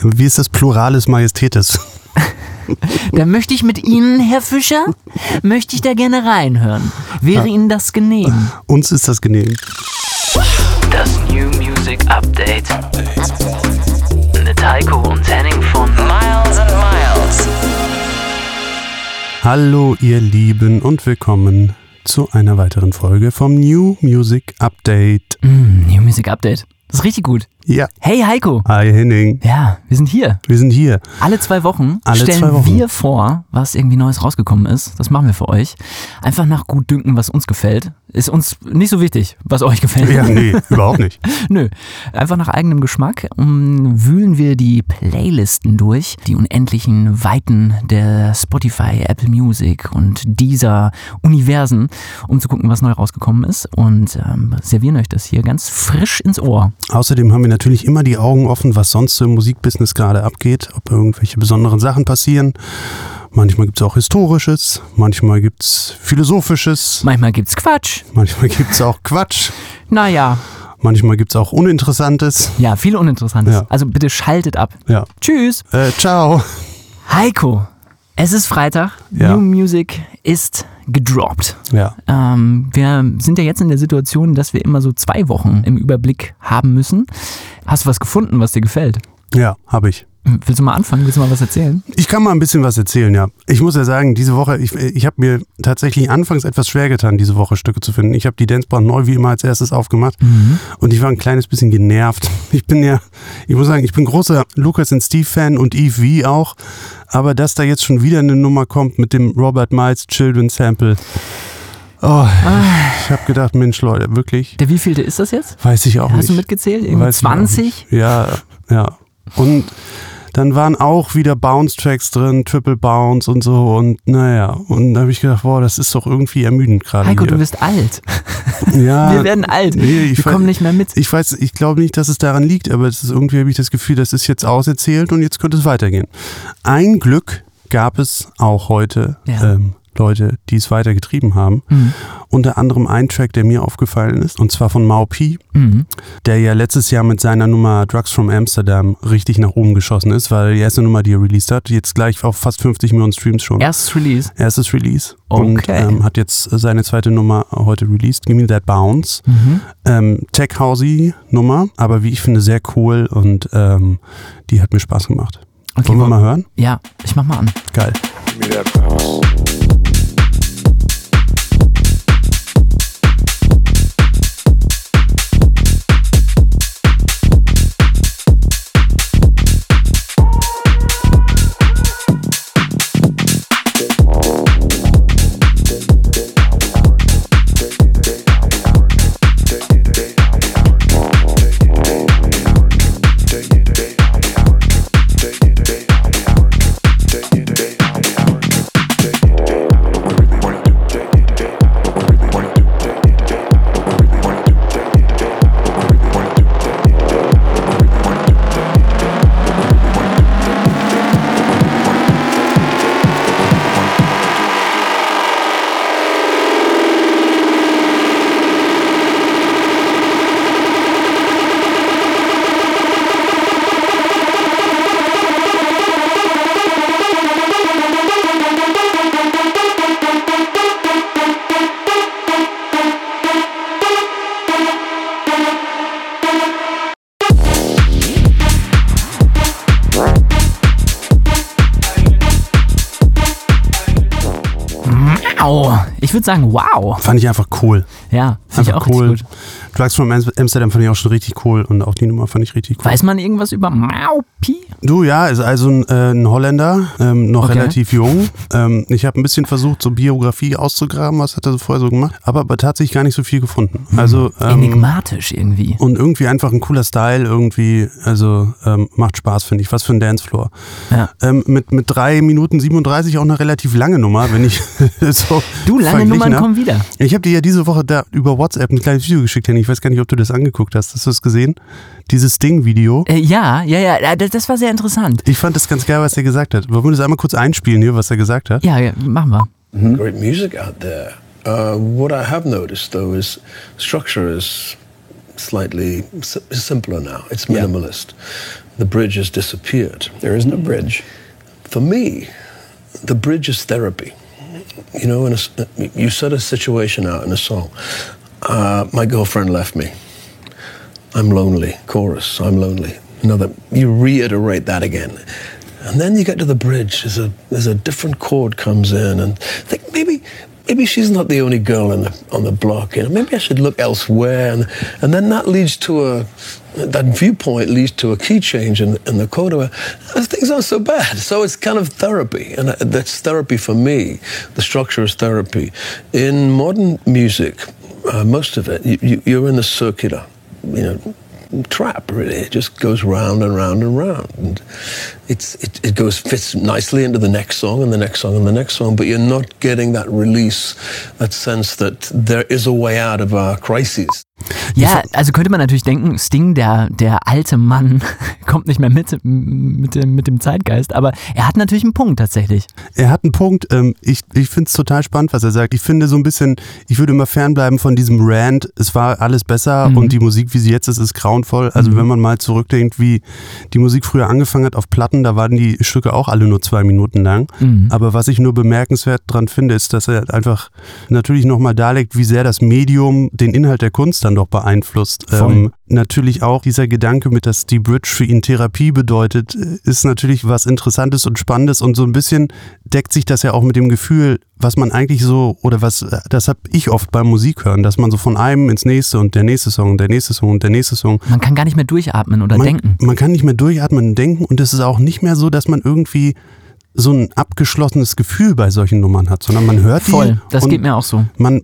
Wie ist das Pluralis Majestätis? Da möchte ich mit Ihnen, Herr Fischer, möchte ich da gerne reinhören. Wäre Ihnen das genehm? Uns ist das genehm. Das New Music Update. Mit Heiko und Henning von Miles and Miles. Hallo ihr Lieben und willkommen zu einer weiteren Folge vom New Music Update. Mm, New Music Update. Das ist richtig gut. Ja. Hey Heiko. Hi Henning. Ja, wir sind hier. Wir sind hier. Alle zwei Wochen Alle stellen zwei Wochen. wir vor, was irgendwie Neues rausgekommen ist. Das machen wir für euch. Einfach nach gut dünken, was uns gefällt. Ist uns nicht so wichtig, was euch gefällt. Ja, nee, überhaupt nicht. Nö. Einfach nach eigenem Geschmack wühlen wir die Playlisten durch, die unendlichen Weiten der Spotify, Apple Music und dieser Universen, um zu gucken, was neu rausgekommen ist und ähm, servieren euch das hier ganz frisch ins Ohr. Außerdem haben wir natürlich immer die Augen offen, was sonst so im Musikbusiness gerade abgeht, ob irgendwelche besonderen Sachen passieren. Manchmal gibt es auch Historisches, manchmal gibt es Philosophisches, Manchmal gibt's Quatsch. manchmal gibt es auch Quatsch, Naja, manchmal gibt es auch Uninteressantes. ja, viel Uninteressantes. Ja. Also bitte schaltet ab. Ja. Tschüss. Äh, ciao. Heiko, es ist Freitag. Ja. New Music ist gedroppt. Ja. Ähm, wir sind ja jetzt in der Situation, dass wir immer so zwei Wochen im Überblick haben müssen. Hast du was gefunden, was dir gefällt? Ja, habe ich. Willst du mal anfangen? Willst du mal was erzählen? Ich kann mal ein bisschen was erzählen, ja. Ich muss ja sagen, diese Woche, ich, ich habe mir tatsächlich anfangs etwas schwer getan, diese Woche Stücke zu finden. Ich habe die Dancebar neu wie immer als erstes aufgemacht und ich war ein kleines bisschen genervt. Ich bin ja, ich muss sagen, ich bin großer Lucas und Steve Fan und Eve V auch, aber dass da jetzt schon wieder eine Nummer kommt mit dem Robert Miles Children Sample. Oh, ich habe gedacht, Mensch Leute, wirklich, Der wievielte ist das jetzt? weiß ich auch Hast nicht. du mitgezählt? Irgendwie Weiß ich auch 20? nicht. Ja, ja. Und dann waren auch wieder Bounce-Tracks drin, Triple Bounce und so. Und naja, und da habe ich gedacht, boah, das ist doch irgendwie ermüdend gerade Heiko, hier. du bist alt. ja, Wir werden alt. nee, ich wir kommen nicht mehr mit. ich weiß, ich glaube nicht, dass es daran liegt, aber es ist irgendwie habe ich das Gefühl, das ist jetzt auserzählt und jetzt könnte es weitergehen. Ein Glück gab es auch heute Ja. ähm, Leute, die es weitergetrieben haben. Mhm. Unter anderem ein Track, der mir aufgefallen ist, und zwar von Mau P. Mhm. der ja letztes Jahr mit seiner Nummer Drugs from Amsterdam richtig nach oben geschossen ist, weil die erste Nummer, die er released hat, jetzt gleich auf fast 50 Millionen Streams schon. Erstes Release. Erstes Release. Und Okay. ähm, hat jetzt seine zweite Nummer heute released, Give Me That Bounce. Mhm. Ähm, Tech Housey Nummer, aber wie ich finde, sehr cool und ähm, die hat mir Spaß gemacht. Okay, Wollen wir mal hören? Ja, ich mach mal an. Geil. Give me that bounce. Sagen, wow. Fand ich einfach cool. Ja, finde ich auch cool. richtig gut. Drugs from Am- Amsterdam fand ich auch schon richtig cool und auch die Nummer fand ich richtig cool. Weiß man irgendwas über Maupi? Du, ja, ist also ein, äh, ein Holländer, ähm, noch Okay. relativ jung. Ähm, ich habe ein bisschen versucht, so Biografie auszugraben, was hat er so vorher so gemacht, aber, aber tatsächlich gar nicht so viel gefunden. Also ähm, Enigmatisch irgendwie. und irgendwie einfach ein cooler Style, irgendwie, also ähm, macht Spaß, finde ich. Was für ein Dancefloor. Ja. Ähm, mit, mit 3 Minuten 37 auch eine relativ lange Nummer, wenn ich so. Du, lange Nummern hab. kommen wieder. Ich habe dir ja diese Woche da über WhatsApp ein kleines Video geschickt, Henning. Ich weiß gar nicht, ob du das angeguckt hast. Hast du das gesehen? Dieses Sting-Video. Äh, ja, ja, ja, äh, das, das war sehr interessant. Ich fand das ganz geil, was er gesagt hat. Wollen wir das einmal kurz einspielen hier, was er gesagt hat? Ja, ja machen wir. Great music out there. Uh, what I have noticed, though, is structure is slightly simpler now. It's minimalist. the bridge has disappeared. There is no bridge. For me, the bridge is therapy. You know, in a, you set a situation out in a song. Uh, my girlfriend left me. I'm lonely. Chorus. I'm lonely. Another. You reiterate that again, and then you get to the bridge. There's a there's a different chord comes in, and think maybe maybe she's not the only girl on the on the block. You know, maybe I should look elsewhere, and and then that leads to a that viewpoint leads to a key change in, in the coda. Where, things aren't so bad. So it's kind of therapy, and that's therapy for me. The structure is therapy. In modern music, uh, most of it, you, you, you're in the circular, you know, trap really. It just goes round and round and round. And it's it, it goes fits nicely into the next song and the next song and the next song but you're not getting that release that sense that there is a way out of our crises Ja, also könnte man natürlich denken, Sting, der, der alte Mann, kommt nicht mehr mit, mit, dem, mit dem Zeitgeist, aber er hat natürlich einen Punkt tatsächlich. Er hat einen Punkt. Ähm, ich ich finde es total spannend, was er sagt. Ich finde so ein bisschen, ich würde immer fernbleiben von diesem Rant, es war alles besser mhm. und die Musik, wie sie jetzt ist, ist grauenvoll. Also mhm. wenn man mal zurückdenkt, wie die Musik früher angefangen hat auf Platten, da waren die Stücke auch alle nur zwei Minuten lang. Mhm. Aber was ich nur bemerkenswert dran finde, ist, dass er einfach natürlich nochmal darlegt, wie sehr das Medium den Inhalt der Kunst dann doch beeinflusst. Ähm, natürlich auch dieser Gedanke mit, dass die Bridge für ihn Therapie bedeutet, ist natürlich was Interessantes und Spannendes und so ein bisschen deckt sich das ja auch mit dem Gefühl, was man eigentlich so, oder was, das habe ich oft beim Musik hören, dass man so von einem ins nächste und der nächste Song und der nächste Song und der nächste Song. Man kann gar nicht mehr durchatmen oder man, denken. Man kann nicht mehr durchatmen und denken und es ist auch nicht mehr so, dass man irgendwie so ein abgeschlossenes Gefühl bei solchen Nummern hat, sondern man hört Voll, die. Voll, das geht mir auch so. Man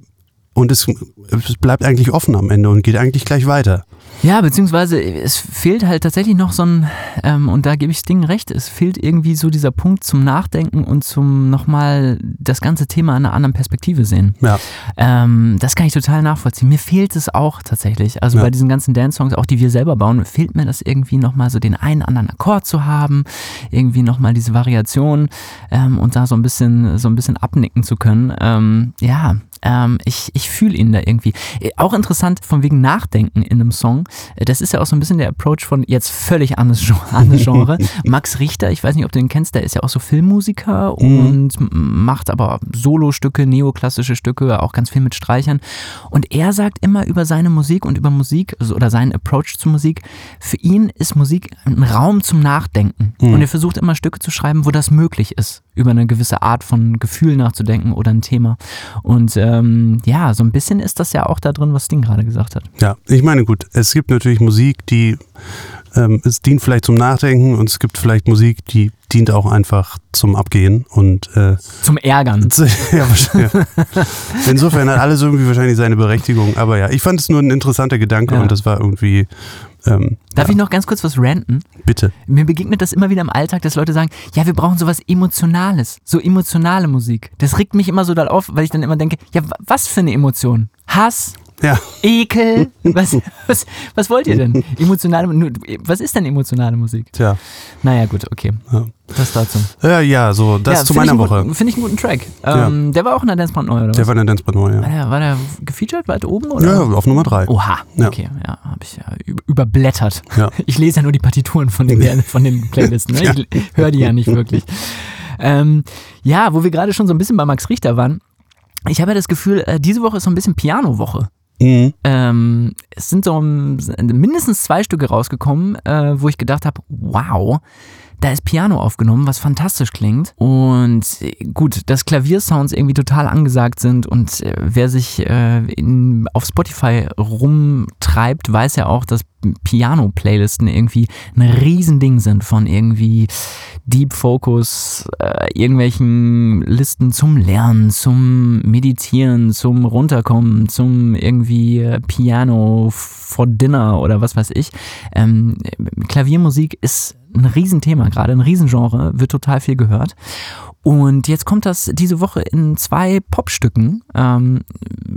und es, es bleibt eigentlich offen am Ende und geht eigentlich gleich weiter. Ja, beziehungsweise es fehlt halt tatsächlich noch so ein, ähm, und da gebe ich Ding recht, es fehlt irgendwie so dieser Punkt zum Nachdenken und zum nochmal das ganze Thema in einer anderen Perspektive sehen. Ja. Ähm, das kann ich total nachvollziehen. Mir fehlt es auch tatsächlich. Also ja. bei diesen ganzen Dance-Songs, auch die wir selber bauen, fehlt mir das irgendwie nochmal so den einen anderen Akkord zu haben, irgendwie nochmal diese Variation ähm, und da so ein bisschen, so ein bisschen abnicken zu können. Ähm, ja, ähm, ich ich fühle ihn da irgendwie. Äh, auch interessant von wegen Nachdenken in einem Song. Äh, das ist ja auch so ein bisschen der Approach von jetzt völlig anderes Genre. Max Richter, ich weiß nicht, ob du ihn kennst, der ist ja auch so Filmmusiker mhm. und macht aber Solostücke, neoklassische Stücke, auch ganz viel mit Streichern. Und er sagt immer über seine Musik und über Musik also, oder seinen Approach zu Musik, für ihn ist Musik ein Raum zum Nachdenken. Mhm. Und er versucht immer Stücke zu schreiben, wo das möglich ist, über eine gewisse Art von Gefühl nachzudenken oder ein Thema. Und ähm, ja, so ein bisschen ist das ja auch da drin, was Ding gerade gesagt hat. Ja, ich meine, gut, es gibt natürlich Musik, die ähm, es dient vielleicht zum Nachdenken und es gibt vielleicht Musik, die dient auch einfach zum Abgehen und äh, zum Ärgern. ja, wahrscheinlich. Insofern hat alles irgendwie wahrscheinlich seine Berechtigung. Aber ja, ich fand es nur ein interessanter Gedanke ja. und das war irgendwie. Ähm, Darf ja. ich noch ganz kurz was ranten? Bitte. Mir begegnet das immer wieder im Alltag, dass Leute sagen, ja, wir brauchen sowas Emotionales, so emotionale Musik. Das regt mich immer so darauf, auf, weil ich dann immer denke, ja, was für eine Emotion? Hass, ja. Ekel. Was, was, was wollt ihr denn? Emotionale Was ist denn emotionale Musik? Tja. Naja, gut, okay. Ja. Das dazu. Ja, ja, so, das ja, zu meiner Woche. Finde ich einen guten Track. Ähm. Der war auch in der Dancebrand neu, oder Der was? war in der Dancebrand neu, ja. War der, war der gefeatured weit oben, oder? Ja, auf Nummer drei. Oha, okay, ja, habe ich ja überblättert. Ich lese ja nur die Partituren von den, von den Playlisten, ne? Ich höre die ja nicht wirklich. Ähm, ja, wo wir gerade schon so ein bisschen bei Max Richter waren, ich habe ja das Gefühl, äh, diese Woche ist so ein bisschen Piano-Woche. Mhm. Ähm, es sind so mindestens zwei Stücke rausgekommen, äh, wo ich gedacht habe, wow, da ist Piano aufgenommen, was fantastisch klingt. Und äh, gut, dass Klaviersounds irgendwie total angesagt sind und äh, wer sich äh, in, auf Spotify rumtreibt, weiß ja auch, dass Piano-Playlisten irgendwie ein Riesending sind von irgendwie Deep Focus, äh, irgendwelchen Listen zum Lernen, zum Meditieren, zum Runterkommen, zum irgendwie äh, Piano for Dinner oder was weiß ich. Ähm, Klaviermusik ist ein Riesenthema gerade, ein Riesengenre, wird total viel gehört. Und jetzt kommt das diese Woche in zwei Popstücken ähm,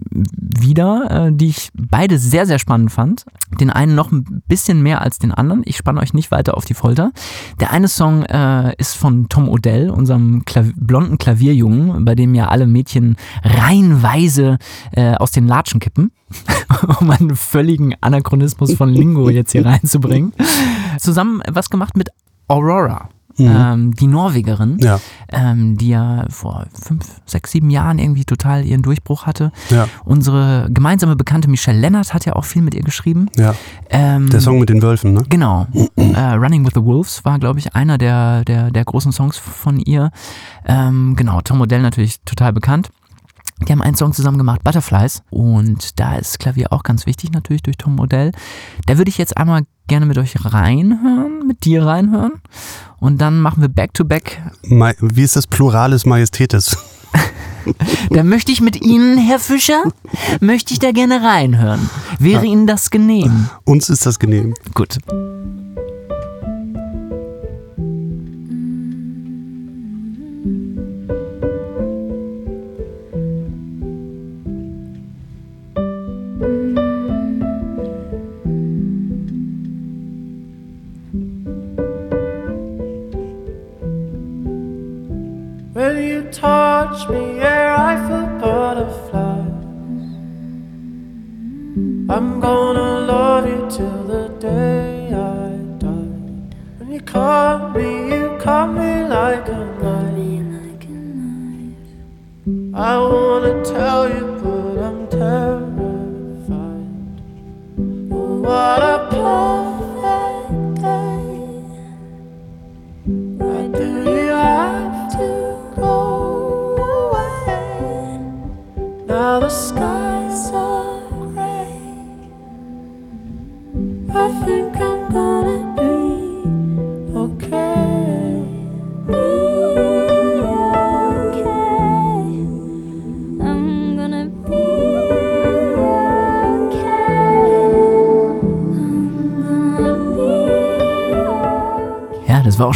wieder, äh, die ich beide sehr, sehr spannend fand. Den einen noch ein bisschen mehr als den anderen. Ich spanne euch nicht weiter auf die Folter. Der eine Song äh, ist von Tom Odell, unserem Klav blonden Klavierjungen, bei dem ja alle Mädchen reihenweise äh, aus den Latschen kippen, um einen völligen Anachronismus von Lingo jetzt hier reinzubringen. Zusammen was gemacht mit Aurora. Mhm. Ähm, die Norwegerin, Ja. ähm, die ja vor fünf, sechs, sieben Jahren irgendwie total ihren Durchbruch hatte. Ja. Unsere gemeinsame Bekannte Michelle Lennart hat ja auch viel mit ihr geschrieben. Ja. Ähm, Der Song mit den Wölfen, ne? Genau. äh, Running with the Wolves war, glaube ich, einer der, der, der großen Songs von ihr. Ähm, genau, Tom Odell natürlich total bekannt. Die haben einen Song zusammen gemacht, Butterflies. Und da ist Klavier auch ganz wichtig, natürlich durch Tom Odell. Da würde ich jetzt einmal gerne mit euch reinhören, mit dir reinhören. Und dann machen wir Back-to-Back. Ma Wie ist das Pluralis Majestätis? Da möchte ich mit Ihnen, Herr Fischer, möchte ich da gerne reinhören. Wäre Ihnen das genehm? Uns ist das genehm. Gut.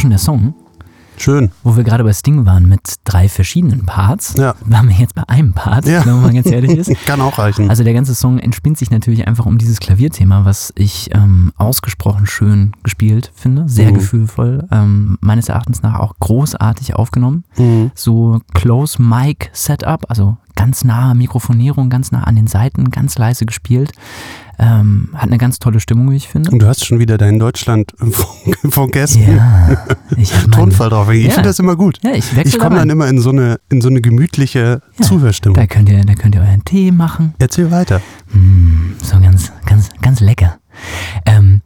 Okay. Ja, das war auch schon der Song. Schön. Wo wir gerade bei Sting waren mit drei verschiedenen Parts, Ja. waren wir jetzt bei einem Part, Ja. wenn man ganz ehrlich ist. Kann auch reichen. Also der ganze Song entspinnt sich natürlich einfach um dieses Klavierthema, was ich ähm, ausgesprochen schön gespielt finde, sehr Mhm. gefühlvoll, ähm, meines Erachtens nach auch großartig aufgenommen. Mhm. So Close Mic Setup, also ganz nahe Mikrofonierung, ganz nah an den Seiten, ganz leise gespielt. Ähm, hat eine ganz tolle Stimmung, wie ich finde. Und du hast schon wieder deinen Deutschland vergessen. Ja, ich habe Tonfall drauf. Ich Ja. finde das immer gut. Ja, ich Ich komme dann immer in so eine, in so eine gemütliche Ja. Zuhörstimmung. Da könnt ihr, da könnt ihr euren Tee machen. Erzähl weiter. Mm, so ganz, ganz, ganz lecker. Ähm,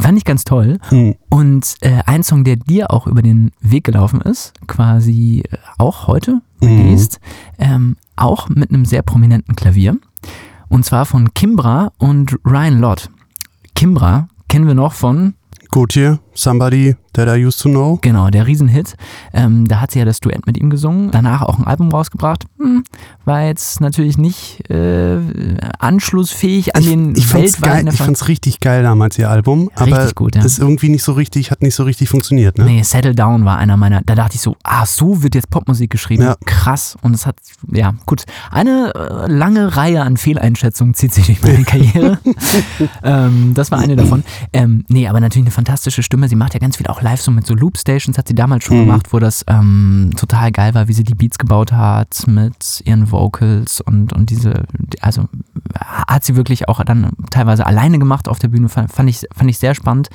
fand ich ganz toll. Hm. Und äh, ein Song, der dir auch über den Weg gelaufen ist, quasi äh, auch heute Mhm. released, ähm, auch mit einem sehr prominenten Klavier. Und zwar von Kimbra und Ryan Lott. Kimbra kennen wir noch von, Gautier, Somebody That I Used to Know. genau, der Riesenhit. Ähm, da hat sie ja das Duett mit ihm gesungen, danach auch ein Album rausgebracht. Hm, war jetzt natürlich nicht äh, anschlussfähig an den ich fand's geil, weltweiten ich fand's richtig geil damals, ihr Album. Aber Richtig gut, ja. ist irgendwie nicht so richtig, hat nicht so richtig funktioniert, ne? Nee, Settle Down war einer meiner, da dachte ich so, ah, so wird jetzt Popmusik geschrieben. Ja. Krass. Und es hat, ja, gut. Eine äh, lange Reihe an Fehleinschätzungen zieht sich durch meine Karriere. ähm, das war eine davon. Ähm, nee, aber natürlich eine fantastische Stimme. Sie macht ja ganz viel auch live so mit so Loopstations, hat sie damals schon Mhm. gemacht, wo das ähm, total geil war, wie sie die Beats gebaut hat mit ihren Vocals und, und diese, also hat sie wirklich auch dann teilweise alleine gemacht auf der Bühne, fand, fand, ich, fand ich sehr spannend.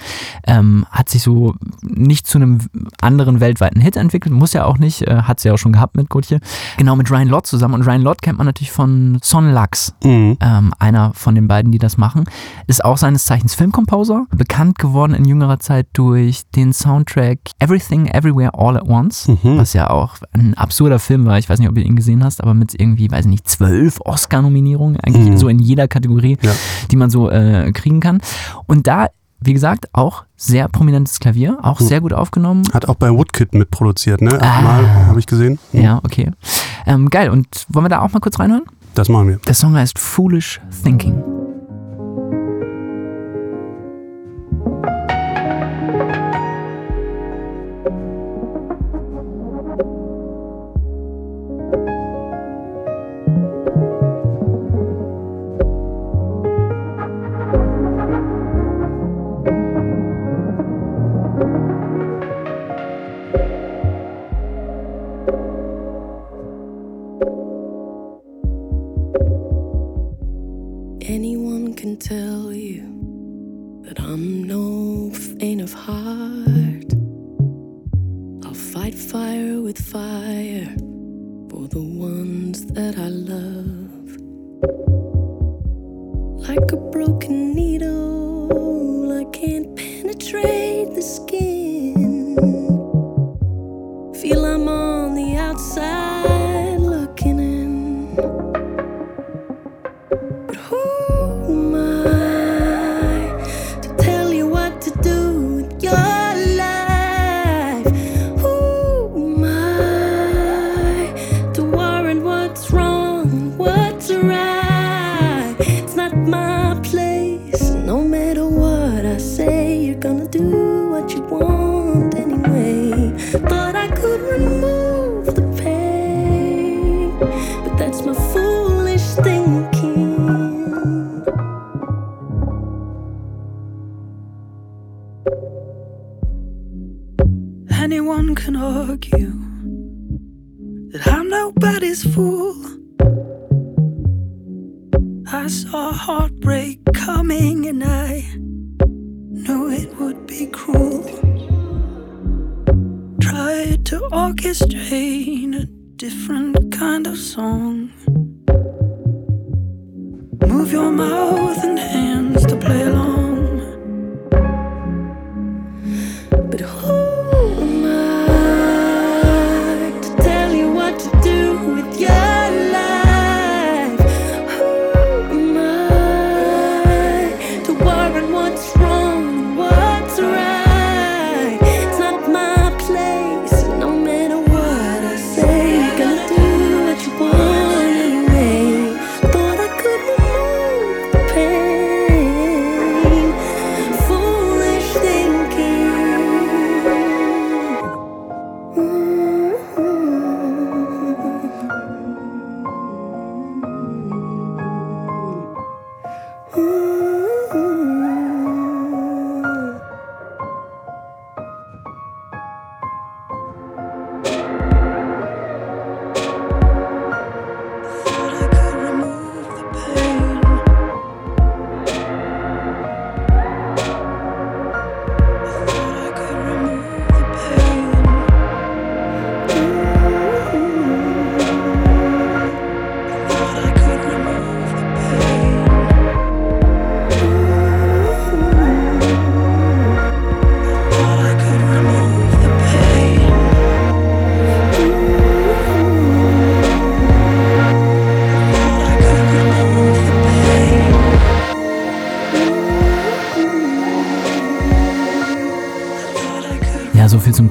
Ähm, hat sich so nicht zu einem anderen weltweiten Hit entwickelt, muss ja auch nicht, äh, hat sie ja auch schon gehabt mit Gotje. Genau, mit Ryan Lott zusammen. Und Ryan Lott kennt man natürlich von Son Lux, Mhm. ähm, einer von den beiden, die das machen. Ist auch seines Zeichens Filmkomposer, bekannt geworden in jüngerer Zeit durch den Soundtrack Everything Everywhere All at Once, Mhm. was ja auch ein absurder Film war. Ich weiß nicht, ob ihr ihn gesehen hast, aber mit irgendwie, weiß ich nicht, zwölf Oscar-Nominierungen, eigentlich Mhm. so in jeder Kategorie, Ja. die man so äh, kriegen kann. Und da, wie gesagt, auch sehr prominentes Klavier, auch Mhm. sehr gut aufgenommen. Hat auch bei Woodkid mitproduziert, ne? Ah. Mal, habe ich gesehen. Mhm. Ja, okay. Ähm, geil. Und wollen wir da auch mal kurz reinhören? Das machen wir. Der Song heißt Foolish Thinking.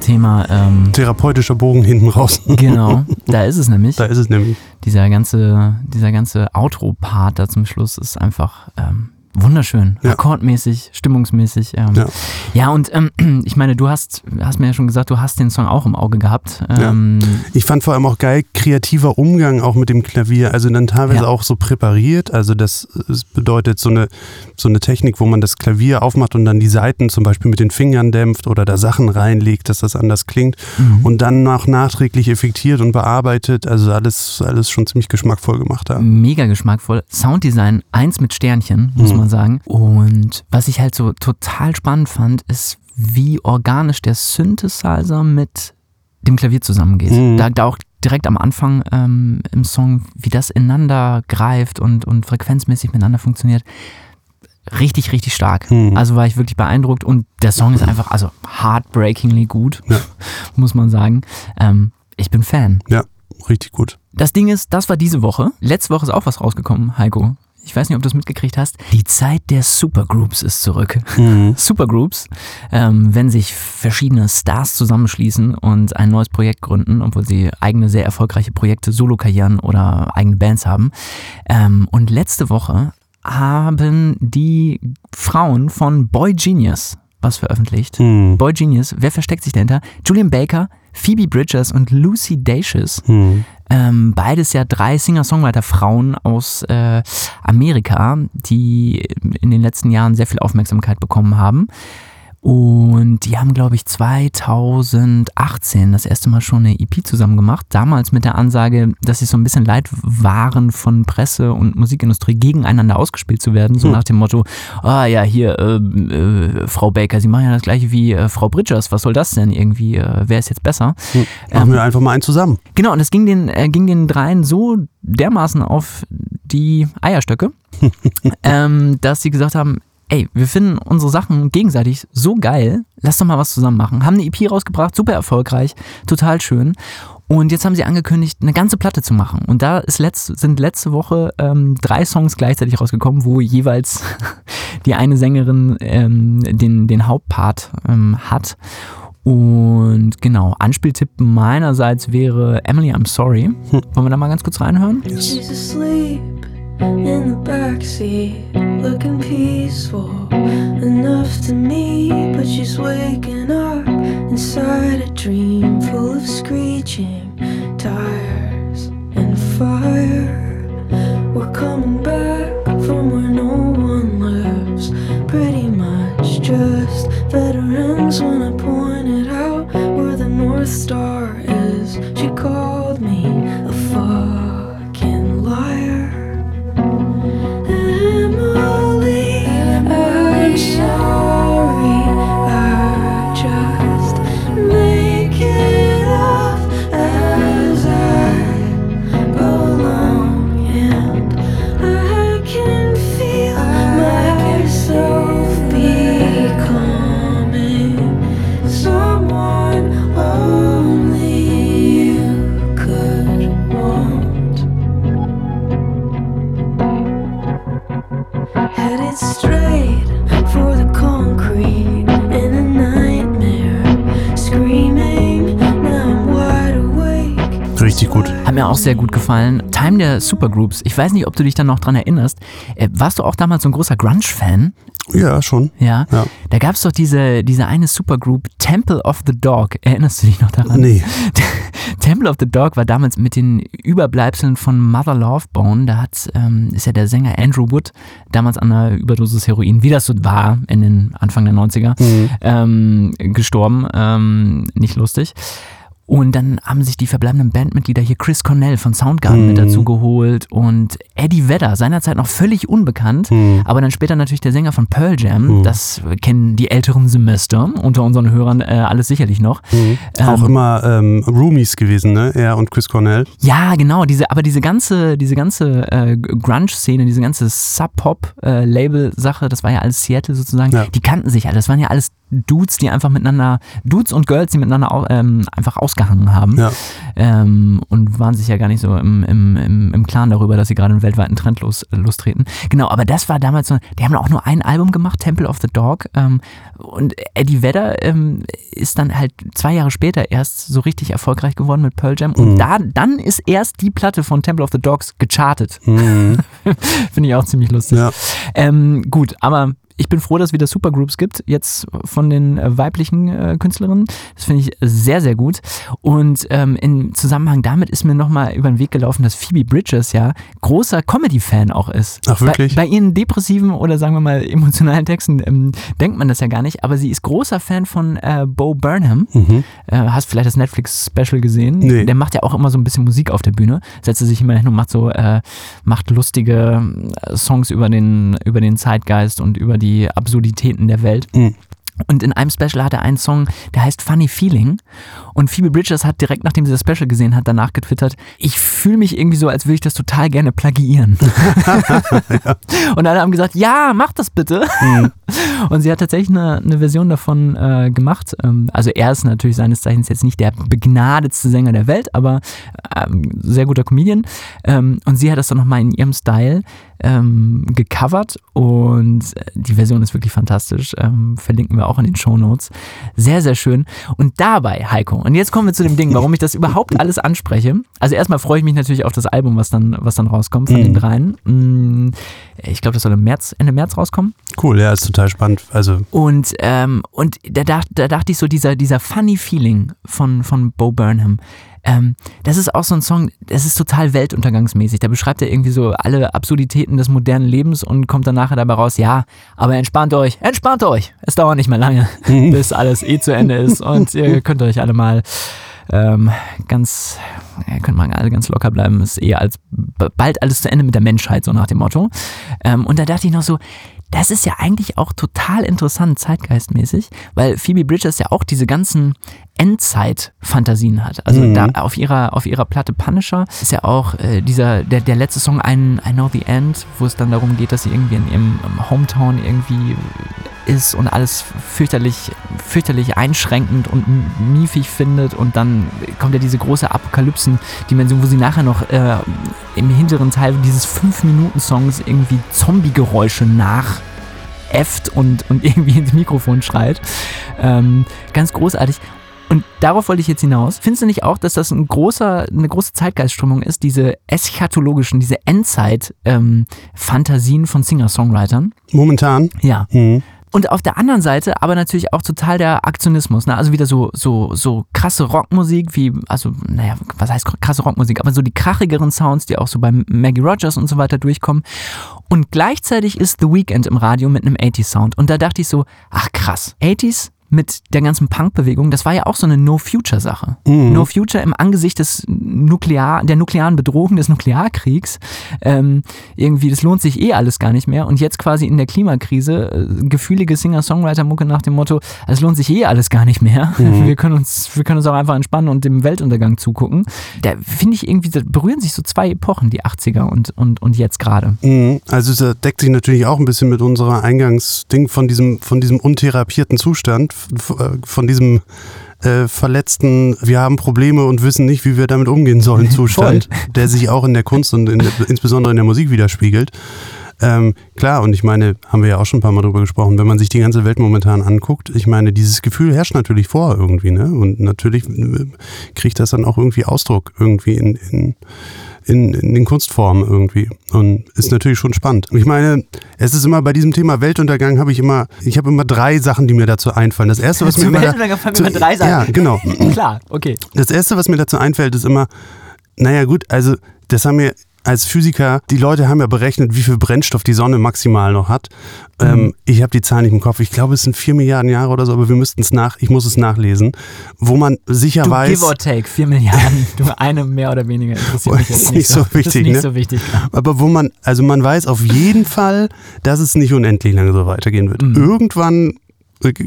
Thema. Ähm, Therapeutischer Bogen hinten raus. genau, da ist es nämlich. Da ist es nämlich. Dieser ganze, dieser ganze Outro-Part da zum Schluss ist einfach ähm, wunderschön. Ja. Akkordmäßig, stimmungsmäßig. Ähm, Ja. ja. und ähm, ich meine, du hast, hast mir ja schon gesagt, du hast den Song auch im Auge gehabt. Ähm, Ich fand vor allem auch geil, kreativer Umgang auch mit dem Klavier. Also dann teilweise Ja. auch so präpariert. Also das, das bedeutet so eine, so eine Technik, wo man das Klavier aufmacht und dann die Saiten zum Beispiel mit den Fingern dämpft oder da Sachen reinlegt, dass das anders klingt. Mhm. Und dann noch nachträglich effektiert und bearbeitet. Also alles, alles schon ziemlich geschmackvoll gemacht da. Mega geschmackvoll. Sounddesign eins mit Sternchen, muss Mhm. man sagen. Und was ich halt so total spannend fand, ist, wie organisch der Synthesizer mit dem Klavier zusammengeht. Mhm. Da, da auch direkt am Anfang ähm, im Song, wie das ineinander greift und, und frequenzmäßig miteinander funktioniert. Richtig, richtig stark. Mhm. Also war ich wirklich beeindruckt und der Song ist einfach, also heartbreakingly gut, Ja. muss man sagen. Ähm, ich bin Fan. Ja, richtig gut. Das Ding ist, das war diese Woche. Letzte Woche ist auch was rausgekommen, Heiko. Ich weiß nicht, ob du es mitgekriegt hast. Die Zeit der Supergroups ist zurück. Mhm. Supergroups, ähm, wenn sich verschiedene Stars zusammenschließen und ein neues Projekt gründen, obwohl sie eigene sehr erfolgreiche Projekte, Solokarrieren oder eigene Bands haben. Ähm, und letzte Woche haben die Frauen von Boy Genius was veröffentlicht. Mhm. Boy Genius, wer versteckt sich dahinter? Julian Baker, Phoebe Bridgers und Lucy Dacus. Mhm. Ähm, beides ja drei Singer-Songwriter-Frauen aus äh, Amerika, die in den letzten Jahren sehr viel Aufmerksamkeit bekommen haben. Und die haben, glaube ich, 2018 das erste Mal schon eine EP zusammen gemacht. Damals mit der Ansage, dass sie so ein bisschen leid waren, von Presse und Musikindustrie gegeneinander ausgespielt zu werden. So Hm. nach dem Motto, ah ja, hier, äh, äh, Frau Baker, Sie machen ja das gleiche wie äh, Frau Bridgers. Was soll das denn irgendwie? Äh, wer ist jetzt besser? Hm. Machen wir einfach mal einen zusammen. Genau, und es ging den, äh, ging den dreien so dermaßen auf die Eierstöcke, ähm, dass sie gesagt haben, ey, wir finden unsere Sachen gegenseitig so geil, lass doch mal was zusammen machen. Haben eine EP rausgebracht, super erfolgreich, total schön. Und jetzt haben sie angekündigt, eine ganze Platte zu machen. Und da ist letzt, sind letzte Woche ähm, drei Songs gleichzeitig rausgekommen, wo jeweils die eine Sängerin ähm, den, den Hauptpart ähm, hat. Und genau, Anspieltipp meinerseits wäre Emily, I'm Sorry. Wollen wir da mal ganz kurz reinhören? She's asleep in the backseat, looking peaceful enough to me. But she's waking up inside a dream full of screeching tires and fire. We're coming back from where no one lives, pretty much just veterans. When I pointed out where the North Star is, she called gut. Hat mir auch sehr gut gefallen. Time der Supergroups. Ich weiß nicht, ob du dich dann noch dran erinnerst. Äh, warst du auch damals so ein großer Grunge-Fan? Ja, schon. Ja. Ja. Da gab es doch diese, diese eine Supergroup, Temple of the Dog. Erinnerst du dich noch daran? Nee. Temple of the Dog war damals mit den Überbleibseln von Mother Love Bone. Da hat, ähm, ist ja der Sänger Andrew Wood damals an einer Überdosis Heroin, wie das so war in den Anfang der 90er, ähm, gestorben. Ähm, nicht lustig. Und dann haben sich die verbleibenden Bandmitglieder hier Chris Cornell von Soundgarden mit dazu geholt und Eddie Vedder, seinerzeit noch völlig unbekannt, aber dann später natürlich der Sänger von Pearl Jam. Das kennen die älteren Semester unter unseren Hörern äh, alles sicherlich noch. Auch Ähm, immer ähm, Roomies gewesen, ne? Er und Chris Cornell. Ja, genau, diese, aber diese ganze, diese ganze äh, Grunge-Szene, diese ganze Sub-Pop-Label-Sache, das war ja alles Seattle sozusagen, Ja. die kannten sich alle. Das waren ja alles Dudes, die einfach miteinander, Dudes und Girls, die miteinander ähm, einfach ausgehangen haben. Ja. Ähm, und waren sich ja gar nicht so im, im, im, im Klaren darüber, dass sie gerade einen weltweiten Trend los, lostreten. Genau, aber das war damals so, die haben auch nur ein Album gemacht, Temple of the Dog. Ähm, und Eddie Vedder ähm, ist dann halt zwei Jahre später erst so richtig erfolgreich geworden mit Pearl Jam. Und da, dann ist erst die Platte von Temple of the Dogs gechartet. Mhm. Finde ich auch ziemlich lustig. Ja. Ähm, gut, aber ich bin froh, dass es wieder Supergroups gibt, jetzt von den äh, weiblichen äh, Künstlerinnen. Das finde ich sehr, sehr gut. Und ähm, im Zusammenhang damit ist mir nochmal über den Weg gelaufen, dass Phoebe Bridges ja großer Comedy-Fan auch ist. Ach, wirklich? Bei, bei ihren depressiven oder sagen wir mal emotionalen Texten ähm, denkt man das ja gar nicht, aber sie ist großer Fan von äh, Bo Burnham. Mhm. Äh, hast vielleicht das Netflix-Special gesehen? Nee. Der macht ja auch immer so ein bisschen Musik auf der Bühne. Setzt sich immer hin und macht so, äh, macht lustige äh, Songs über den, über den Zeitgeist und über die Absurditäten der Welt. Mhm. Und in einem Special hat er einen Song, der heißt Funny Feeling. Und Phoebe Bridgers hat direkt, nachdem sie das Special gesehen hat, danach getwittert, ich fühle mich irgendwie so, als würde ich das total gerne plagiieren. Und alle haben gesagt, ja, mach das bitte. Und sie hat tatsächlich eine, eine Version davon äh, gemacht. Ähm, also er ist natürlich seines Zeichens jetzt nicht der begnadetste Sänger der Welt, aber ähm, sehr guter Comedian. Ähm, und sie hat das dann nochmal in ihrem Style ähm, gecovert und äh, die Version ist wirklich fantastisch. Ähm, verlinken wir auch in den Show Notes. Sehr, sehr schön. Und dabei, Heiko, und jetzt kommen wir zu dem Ding, warum ich das überhaupt alles anspreche. Also erstmal freue ich mich natürlich auf das Album, was dann, was dann rauskommt von den dreien. Mm, Ich glaube, das soll im März, Ende März rauskommen. Cool, ja, ist total spannend. Also, Und, ähm, und da, da dachte ich so, dieser, dieser funny Feeling von, von Bo Burnham, Ähm, das ist auch so ein Song, das ist total weltuntergangsmäßig. Da beschreibt er irgendwie so alle Absurditäten des modernen Lebens und kommt dann nachher dabei raus, ja, aber entspannt euch, entspannt euch. Es dauert nicht mehr lange, bis alles eh zu Ende ist und ihr könnt euch alle mal ähm, ganz, ja, könnt mal alle ganz locker bleiben, ist eher als bald alles zu Ende mit der Menschheit, so nach dem Motto. Ähm, und da dachte ich noch so, das ist ja eigentlich auch total interessant, zeitgeistmäßig, weil Phoebe Bridgers ja auch diese ganzen Endzeit-Fantasien hat. Also Mhm. da auf ihrer, auf ihrer Platte Punisher ist ja auch äh, dieser, der, der letzte Song I, I Know the End, wo es dann darum geht, dass sie irgendwie in ihrem Hometown irgendwie ist und alles fürchterlich, fürchterlich einschränkend und miefig findet und dann kommt ja diese große Apokalypsen-Dimension, wo sie nachher noch äh, im hinteren Teil dieses 5-Minuten-Songs irgendwie Zombie-Geräusche nach und, und irgendwie ins Mikrofon schreit. Ähm, ganz großartig. Und darauf wollte ich jetzt hinaus. Findest du nicht auch, dass das ein großer, eine große Zeitgeistströmung ist, diese eschatologischen, diese Endzeit-Fantasien von Singer-Songwritern? Momentan. Ja. Mhm. Und auf der anderen Seite aber natürlich auch total der Aktionismus. Ne? Also wieder so, so, so krasse Rockmusik, wie, also, naja, was heißt krasse Rockmusik, aber so die krachigeren Sounds, die auch so bei Maggie Rogers und so weiter durchkommen. Und gleichzeitig ist The Weeknd im Radio mit einem 80s-Sound. Und da dachte ich so, ach krass, 80s mit der ganzen Punk-Bewegung, das war ja auch so eine No-Future-Sache. No Future im Angesicht des Nuklear, der nuklearen Bedrohung des Nuklearkriegs. Ähm, irgendwie, das lohnt sich eh alles gar nicht mehr. Und jetzt quasi in der Klimakrise, äh, gefühlige Singer-Songwriter-Mucke nach dem Motto, es lohnt sich eh alles gar nicht mehr. Wir, können uns, wir können uns auch einfach entspannen und dem Weltuntergang zugucken. Da finde ich irgendwie, da berühren sich so zwei Epochen, die 80er und, und, und jetzt gerade. Mhm. Also das deckt sich natürlich auch ein bisschen mit unserer Eingangsding von diesem, von diesem untherapierten Zustand, von diesem äh, verletzten, wir haben Probleme und wissen nicht, wie wir damit umgehen sollen Zustand, der sich auch in der Kunst und in der, insbesondere in der Musik widerspiegelt. Ähm, klar, und ich meine, haben wir ja auch schon ein paar Mal drüber gesprochen, wenn man sich die ganze Welt momentan anguckt, ich meine, dieses Gefühl herrscht natürlich vor irgendwie, ne? Und natürlich äh, kriegt das dann auch irgendwie Ausdruck irgendwie in, in, in, in den Kunstformen irgendwie. Und ist natürlich schon spannend. Ich meine, es ist immer bei diesem Thema Weltuntergang habe ich immer, ich habe immer drei Sachen, die mir dazu einfallen. Das erste, was mir immer Weltuntergang fallen mir drei Sachen. Ja, genau. Klar, okay. Das erste, was mir dazu einfällt, ist immer, naja gut, also das haben wir als Physiker, die Leute haben ja berechnet, wie viel Brennstoff die Sonne maximal noch hat. Ähm, ich habe die Zahlen nicht im Kopf. Ich glaube, es sind vier Milliarden Jahre oder so, aber wir müssten es nach, ich muss es nachlesen, wo man sicher Du, weiß. give or take, 4 Milliarden, du eine mehr oder weniger interessiert mich Ist jetzt nicht nicht so Das ist wichtig, nicht ne? so wichtig, klar. Aber wo man, also man weiß auf jeden Fall, dass es nicht unendlich lange so weitergehen wird. Mhm. Irgendwann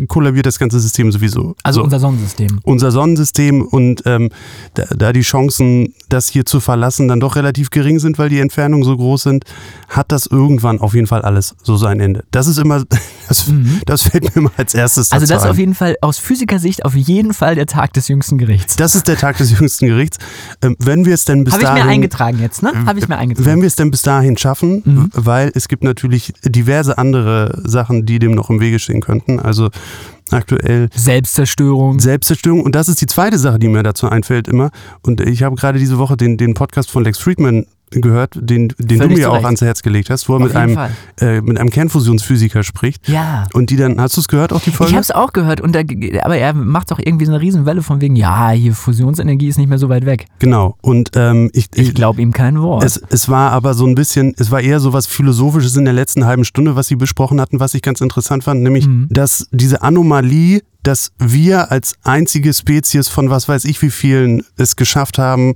kollabiert das ganze System sowieso. Also so. unser Sonnensystem. unser Sonnensystem und ähm, da, da die Chancen, das hier zu verlassen, dann doch relativ gering sind, weil die Entfernungen so groß sind, hat das irgendwann auf jeden Fall alles so sein Ende. Das ist immer, das, das fällt mir immer als erstes Also das ist auf jeden Fall, aus Physikersicht auf jeden Fall der Tag des jüngsten Gerichts. das ist der Tag des jüngsten Gerichts. Ähm, wenn wir es denn bis Habe ich dahin... mir eingetragen jetzt, ne? Habe ich mir eingetragen. Wenn wir es denn bis dahin schaffen, Mhm. weil es gibt natürlich diverse andere Sachen, die dem noch im Wege stehen könnten. Also Also aktuell Selbstzerstörung. Selbstzerstörung. Und das ist die zweite Sache, die mir dazu einfällt immer. Und ich habe gerade diese Woche den, den Podcast von Lex Friedman gehört, den, den du mir auch ans Herz gelegt hast, wo er Auf mit einem, äh, mit einem Kernfusionsphysiker spricht. Ja. Und die dann, hast du es gehört, auch die Folge? Ich habe es auch gehört, und da, aber er macht doch irgendwie so eine Riesenwelle von wegen, ja, hier Fusionsenergie ist nicht mehr so weit weg. Genau. Und ähm, ich, Ich glaube ihm kein Wort. Es, es war aber so ein bisschen, es war eher so was Philosophisches in der letzten halben Stunde, was sie besprochen hatten, was ich ganz interessant fand, nämlich, Mhm. dass diese Anomalie, dass wir als einzige Spezies von was weiß ich wie vielen es geschafft haben,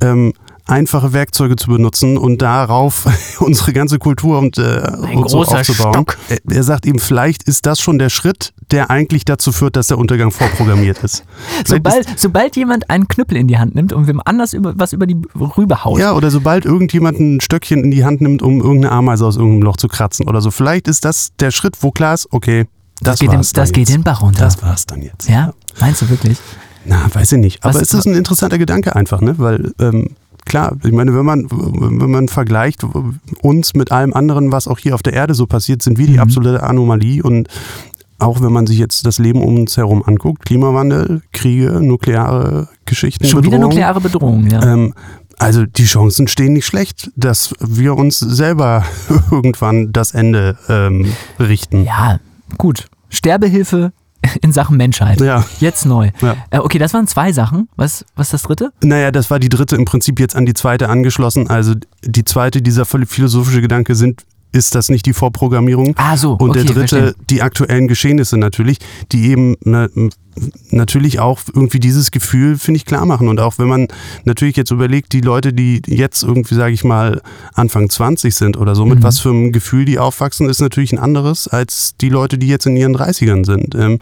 ähm, einfache Werkzeuge zu benutzen und darauf unsere ganze Kultur und, äh, und so aufzubauen. Stock. Er, sagt eben, vielleicht ist das schon der Schritt, der eigentlich dazu führt, dass der Untergang vorprogrammiert ist. Vielleicht ist sobald, sobald jemand einen Knüppel in die Hand nimmt und wem anders über, was über die Rübe haut. Ja, oder sobald irgendjemand ein Stöckchen in die Hand nimmt, um irgendeine Ameise aus irgendeinem Loch zu kratzen oder so. Vielleicht ist das der Schritt, wo klar ist, okay, das, das geht, dann das geht den Bach runter. Das war's dann jetzt. ja? Meinst du wirklich? Na, weiß ich nicht. Aber Was- es ist ein interessanter Gedanke einfach, ne? Weil, ähm, klar, ich meine, wenn man, wenn man vergleicht uns mit allem anderen, was auch hier auf der Erde so passiert, sind wir die Mhm. absolute Anomalie und auch wenn man sich jetzt das Leben um uns herum anguckt, Klimawandel, Kriege, nukleare Geschichten, Schon wieder nukleare Bedrohung, ja. ähm, also die Chancen stehen nicht schlecht, dass wir uns selber irgendwann das Ende ähm, richten. Ja, gut. Sterbehilfe in Sachen Menschheit. Ja. Jetzt neu. Ja. Äh, okay, das waren zwei Sachen. Was, was ist das dritte? Naja, das war die dritte im Prinzip jetzt an die zweite angeschlossen. Also die zweite, dieser philosophische Gedanke sind, ist das nicht die Vorprogrammierung? Ah, so. Und okay, der dritte, verstehe. die aktuellen Geschehnisse natürlich, die eben na, natürlich auch irgendwie dieses Gefühl, finde ich, klar machen. Und auch wenn man natürlich jetzt überlegt, die Leute, die jetzt irgendwie, sage ich mal, Anfang 20 sind oder so, mit Mhm. was für einem Gefühl die aufwachsen, ist natürlich ein anderes als die Leute, die jetzt in ihren 30ern sind. Ähm,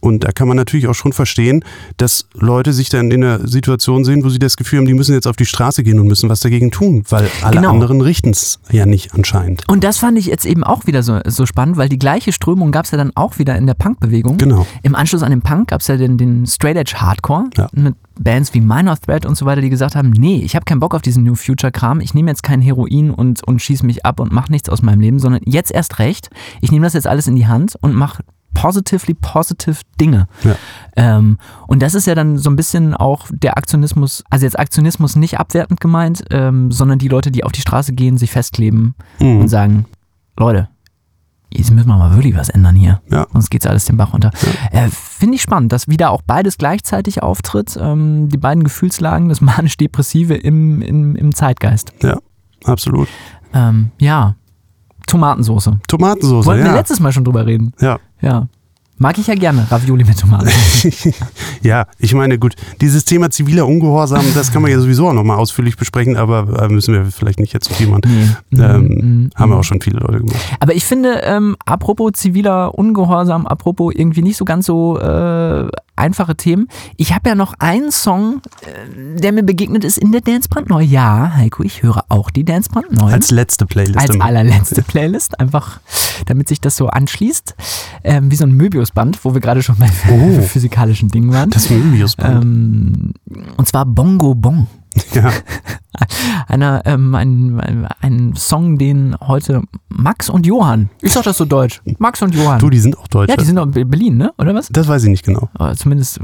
Und da kann man natürlich auch schon verstehen, dass Leute sich dann in einer Situation sehen, wo sie das Gefühl haben, die müssen jetzt auf die Straße gehen und müssen was dagegen tun, weil alle Genau. anderen richten es ja nicht anscheinend. Und das fand ich jetzt eben auch wieder so, so spannend, weil die gleiche Strömung gab es ja dann auch wieder in der Punk-Bewegung. Genau. Im Anschluss an den Punk gab es ja den, den Straight Edge Hardcore Ja. mit Bands wie Minor Threat und so weiter, die gesagt haben, nee, ich habe keinen Bock auf diesen New Future Kram, ich nehme jetzt kein Heroin und, und schieße mich ab und mache nichts aus meinem Leben, sondern jetzt erst recht, ich nehme das jetzt alles in die Hand und mache positively positive Dinge. Ja. Ähm, und das ist ja dann so ein bisschen auch der Aktionismus, also jetzt Aktionismus nicht abwertend gemeint, ähm, sondern die Leute, die auf die Straße gehen, sich festkleben Mhm. und sagen, Leute, jetzt müssen wir mal wirklich was ändern hier. Ja. Sonst geht es alles den Bach runter. Äh, Finde ich spannend, dass wieder auch beides gleichzeitig auftritt. Ähm, die beiden Gefühlslagen, das manisch-depressive im, im, im Zeitgeist. Ja, absolut. Ähm, ja, Tomatensoße. Tomatensauce, Wollten wir ja. letztes Mal schon drüber reden. ja. Ja. Mag ich ja gerne, Ravioli mit Tomaten. Ja, ich meine, gut, dieses Thema ziviler Ungehorsam, das kann man ja sowieso auch nochmal ausführlich besprechen, aber äh, müssen wir vielleicht nicht jetzt so viel machen. Nee. Ähm, Mhm, haben wir mhm. auch schon viele Leute gemacht. Aber ich finde, ähm, apropos ziviler Ungehorsam, apropos irgendwie nicht so ganz so äh, einfache Themen. Ich habe ja noch einen Song, äh, der mir begegnet ist in der Dance Brandneu. Ja, Heiko, ich höre auch die Dance Brandneu. Als letzte Playlist. Als allerletzte Playlist, einfach damit sich das so anschließt. Ähm, wie so ein Möbiusband, wo wir gerade schon bei Oh. physikalischen Dingen waren. Das Möbiusband. Ähm, und zwar Bongo Bong. ja. Einer, ähm, ein, ein, Song, den heute Max und Johann, ich sag das so deutsch, Max und Johann. Du, die sind auch Deutsche. ja, die sind auch in Berlin, ne? Oder was? das weiß ich nicht genau. Oder zumindest äh,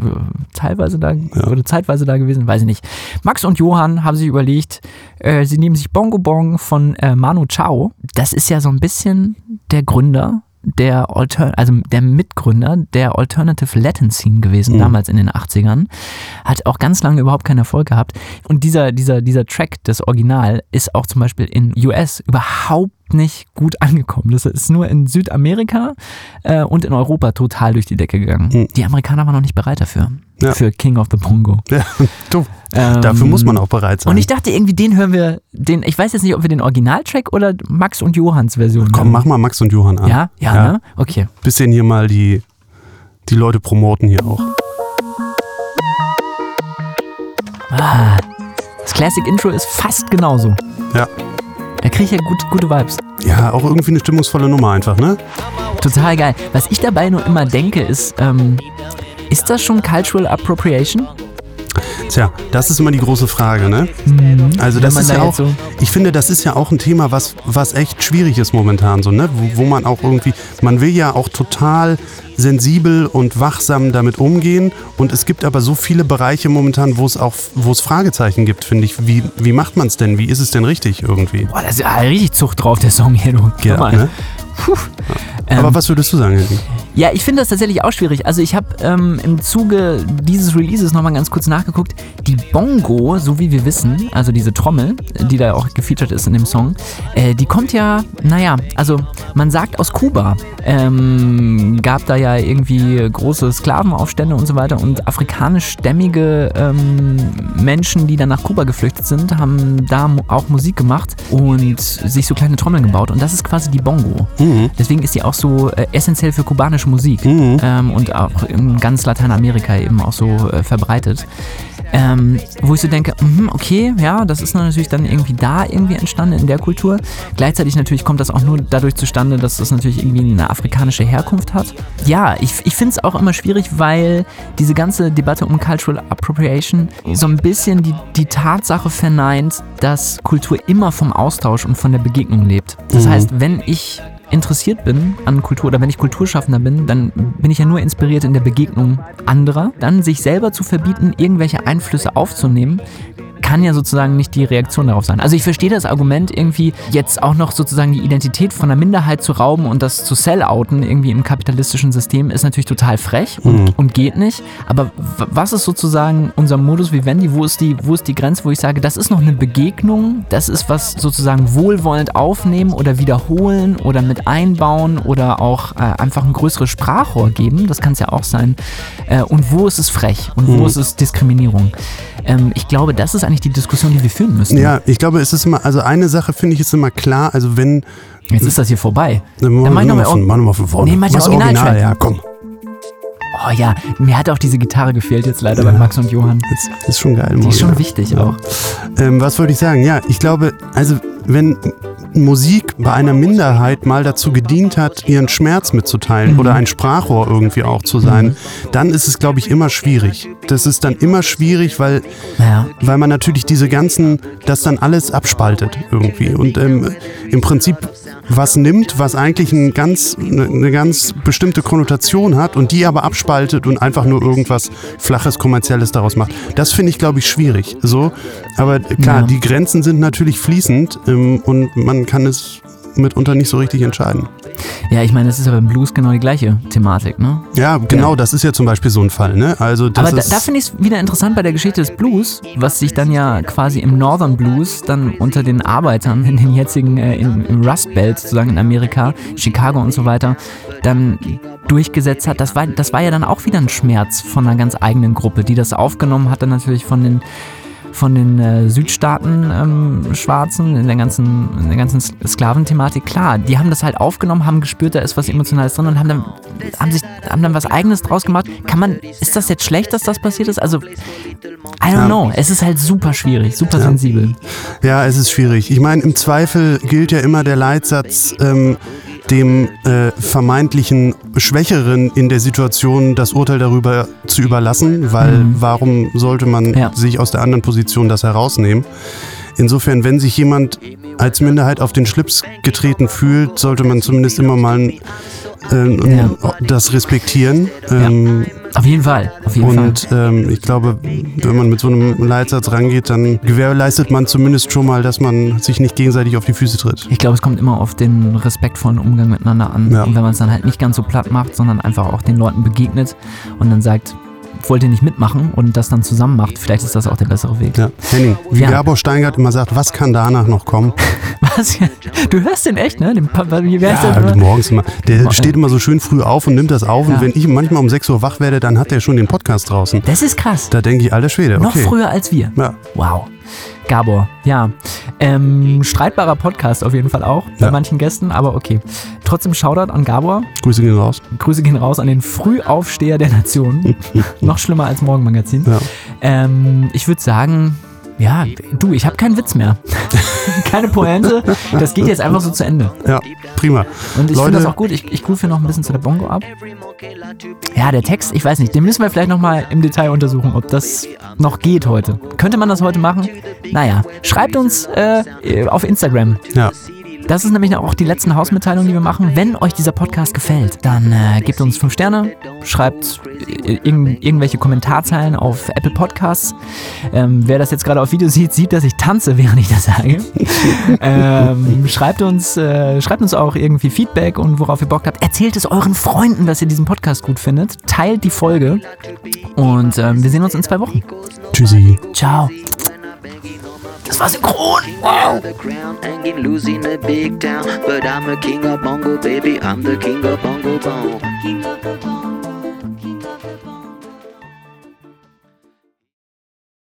teilweise da oder zeitweise da gewesen, weiß ich nicht. Max und Johann haben sich überlegt, äh, sie nehmen sich Bongo Bong von äh, Manu Chao. Das ist ja so ein bisschen der Gründer der Alter also der Mitgründer der Alternative Latin Scene gewesen, Mhm. damals in den 80ern. Hat auch ganz lange überhaupt keinen Erfolg gehabt. Und dieser, dieser, dieser Track, das Original, ist auch zum Beispiel in US überhaupt nicht gut angekommen. Das ist nur in Südamerika äh, und in Europa total durch die Decke gegangen. Mhm. Die Amerikaner waren noch nicht bereit dafür. Ja. Für King of the Bongo. Ja, du, Ähm, dafür muss man auch bereit sein. Und ich dachte irgendwie, den hören wir, den, ich weiß jetzt nicht, ob wir den Originaltrack oder Max und Johanns Version Komm, hören. mach mal Max und Johann an. Ja? Ja, Ja. ne? Okay. Bisschen hier mal die, die Leute promoten hier auch. Ah, das Classic Intro ist fast genauso. Ja. Da kriege ich ja gut, gute Vibes. Ja, auch irgendwie eine stimmungsvolle Nummer einfach, ne? Total geil. Was ich dabei nur immer denke, ist, ähm, ist das schon Cultural Appropriation? Tja, das ist immer die große Frage, ne? Also Wenn das ist da ja auch, so- ich finde, das ist ja auch ein Thema, was, was echt schwierig ist momentan, so, ne? Wo, wo man auch irgendwie, man will ja auch total sensibel und wachsam damit umgehen und es gibt aber so viele Bereiche momentan, wo es auch, wo es Fragezeichen gibt, finde ich. Wie, wie macht man es denn? Wie ist es denn richtig irgendwie? Boah, da ist ja richtig Zucht drauf, der Song hier. Du. Ja, ne? Puh. Ähm, Aber was würdest du sagen, Henry? Ja, ich finde das tatsächlich auch schwierig. Also ich habe ähm, im Zuge dieses Releases nochmal ganz kurz nachgeguckt. Die Bongo, so wie wir wissen, also diese Trommel, die da auch gefeatured ist in dem Song, äh, die kommt ja, naja, also man sagt aus Kuba. Ähm, gab da ja irgendwie große Sklavenaufstände und so weiter und afrikanischstämmige ähm, Menschen, die dann nach Kuba geflüchtet sind, haben da auch Musik gemacht und sich so kleine Trommeln gebaut und das ist quasi die Bongo. Mhm. Deswegen ist die auch so äh, essentiell für kubanische Musik Mhm. ähm, und auch in ganz Lateinamerika eben auch so äh, verbreitet. Ähm, wo ich so denke, mhm, okay, ja, das ist natürlich dann irgendwie da irgendwie entstanden in der Kultur. Gleichzeitig natürlich kommt das auch nur dadurch zustande, dass das natürlich irgendwie eine afrikanische Herkunft hat. Ja, ich, ich finde es auch immer schwierig, weil diese ganze Debatte um Cultural Appropriation so ein bisschen die, die Tatsache verneint, dass Kultur immer vom Austausch und von der Begegnung lebt. Das Mhm. heißt, wenn ich interessiert bin an Kultur oder wenn ich Kulturschaffender bin, dann bin ich ja nur inspiriert in der Begegnung anderer. Dann sich selber zu verbieten, irgendwelche Einflüsse aufzunehmen, kann ja sozusagen nicht die Reaktion darauf sein. Also ich verstehe das Argument irgendwie jetzt auch noch sozusagen die Identität von einer Minderheit zu rauben und das zu sell-outen irgendwie im kapitalistischen System ist natürlich total frech und, und geht nicht. Aber was ist sozusagen unser Modus vivendi? Wo ist die, wo ist die Grenze, wo ich sage, das ist noch eine Begegnung, das ist was sozusagen wohlwollend aufnehmen oder wiederholen oder mit einbauen oder auch äh, einfach ein größeres Sprachrohr geben, das kann es ja auch sein. Äh, und wo ist es frech und wo ist es Diskriminierung? Ähm, ich glaube, das ist eigentlich die Diskussion, die wir führen müssen. Ja, ich glaube, es ist immer, also eine Sache finde ich ist immer klar, also wenn, Jetzt ist das hier vorbei. dann mach ich noch mal von, mach noch mal von vorne. Nee, mach der Was Originaltrack. ja, komm. Oh ja, mir hat auch diese Gitarre gefehlt jetzt leider bei Max und Johann. Das ist schon geil. Die ist schon wichtig auch. Ähm, was wollte ich sagen? Ja, ich glaube, also wenn Musik bei einer Minderheit mal dazu gedient hat, ihren Schmerz mitzuteilen Mhm. oder ein Sprachrohr irgendwie auch zu sein, dann ist es, glaube ich, immer schwierig. Das ist dann immer schwierig, weil, Ja. weil man natürlich diese ganzen, das dann alles abspaltet irgendwie und ähm, im Prinzip was nimmt, was eigentlich ein ganz, eine, eine ganz bestimmte Konnotation hat und die aber abspaltet und einfach nur irgendwas flaches, kommerzielles daraus macht. Das finde ich, glaube ich, schwierig. So, aber klar, Ja. die Grenzen sind natürlich fließend ähm, und man kann es mitunter nicht so richtig entscheiden. Ja, ich meine, das ist ja beim Blues genau die gleiche Thematik, ne? Ja, genau, das ist ja zum Beispiel so ein Fall. Ne? Also das Aber da, da finde ich es wieder interessant bei der Geschichte des Blues, was sich dann ja quasi im Northern Blues dann unter den Arbeitern in den jetzigen, äh, in, im Rust Belt sozusagen in Amerika, Chicago und so weiter, dann durchgesetzt hat. Das war, das war ja dann auch wieder ein Schmerz von einer ganz eigenen Gruppe, die das aufgenommen hatte natürlich von den von den äh, Südstaaten ähm, Schwarzen in der ganzen in der ganzen Sklaventhematik klar die haben das halt aufgenommen haben gespürt da ist was emotionales drin und haben dann haben sich haben dann was eigenes draus gemacht kann man ist das jetzt schlecht dass das passiert ist also I don't Ja. know es ist halt super schwierig super Ja. sensibel Ja, es ist schwierig. Ich meine, im Zweifel gilt ja immer der Leitsatz, ähm, dem äh, vermeintlichen Schwächeren in der Situation das Urteil darüber zu überlassen, weil Mhm. warum sollte man Ja. sich aus der anderen Position das herausnehmen? Insofern, wenn sich jemand als Minderheit auf den Schlips getreten fühlt, sollte man zumindest immer mal ähm, Ja. das respektieren. Ähm, auf jeden Fall auf jeden Fall und ähm, ich glaube, wenn man mit so einem Leitsatz rangeht, dann gewährleistet man zumindest schon mal, dass man sich nicht gegenseitig auf die Füße tritt. ich glaube, es kommt immer auf den respektvollen Umgang miteinander an. Ja. Und wenn man es dann halt nicht ganz so platt macht, sondern einfach auch den Leuten begegnet und dann sagt, wollt ihr nicht mitmachen und das dann zusammen macht, vielleicht ist das auch der bessere Weg. Ja. Henning, wie Ja. Gabor Steingart immer sagt, was kann danach noch kommen? Was? Du hörst den echt, ne? Den, wie Ja, der? morgens immer. Der Mo- steht immer so schön früh auf und nimmt das auf. Ja. Und wenn ich manchmal um 6 Uhr wach werde, dann hat er schon den Podcast draußen. Das ist krass. Da denke ich, alter Schwede, Noch okay. früher als wir. Ja. Wow. Gabor, ja. Ähm, streitbarer Podcast auf jeden Fall auch bei Ja. manchen Gästen, aber okay. Trotzdem Shoutout an Gabor. Grüße gehen raus. Grüße gehen raus an den Frühaufsteher der Nation. Noch schlimmer als Morgenmagazin. Ja. Ähm, ich würde sagen, ja, du, ich habe keinen Witz mehr. Keine Pointe. Das geht jetzt einfach so zu Ende. Ja, prima. Und ich finde das auch gut. Ich, ich rufe hier noch ein bisschen zu der Bongo ab. Ja, der Text, ich weiß nicht, den müssen wir vielleicht nochmal im Detail untersuchen, ob das noch geht heute. Könnte man das heute machen? Naja, schreibt uns äh, auf Instagram. Ja. Das ist nämlich auch die letzten Hausmitteilungen, die wir machen. Wenn euch dieser Podcast gefällt, dann äh, gebt uns fünf Sterne, schreibt äh, irgend, irgendwelche Kommentarzeilen auf Apple Podcasts. Ähm, wer das jetzt gerade auf Video sieht, sieht, dass ich tanze, während ich das sage. ähm, schreibt uns, äh, schreibt uns auch irgendwie Feedback und worauf ihr Bock habt. Erzählt es euren Freunden, dass ihr diesen Podcast gut findet. Teilt die Folge und ähm, wir sehen uns in zwei Wochen. Tschüssi. Ciao. Das war synchron. Wow. The crown hanging loose in a big town. But I'm a king of bongo, baby. I'm the king of bongo bone.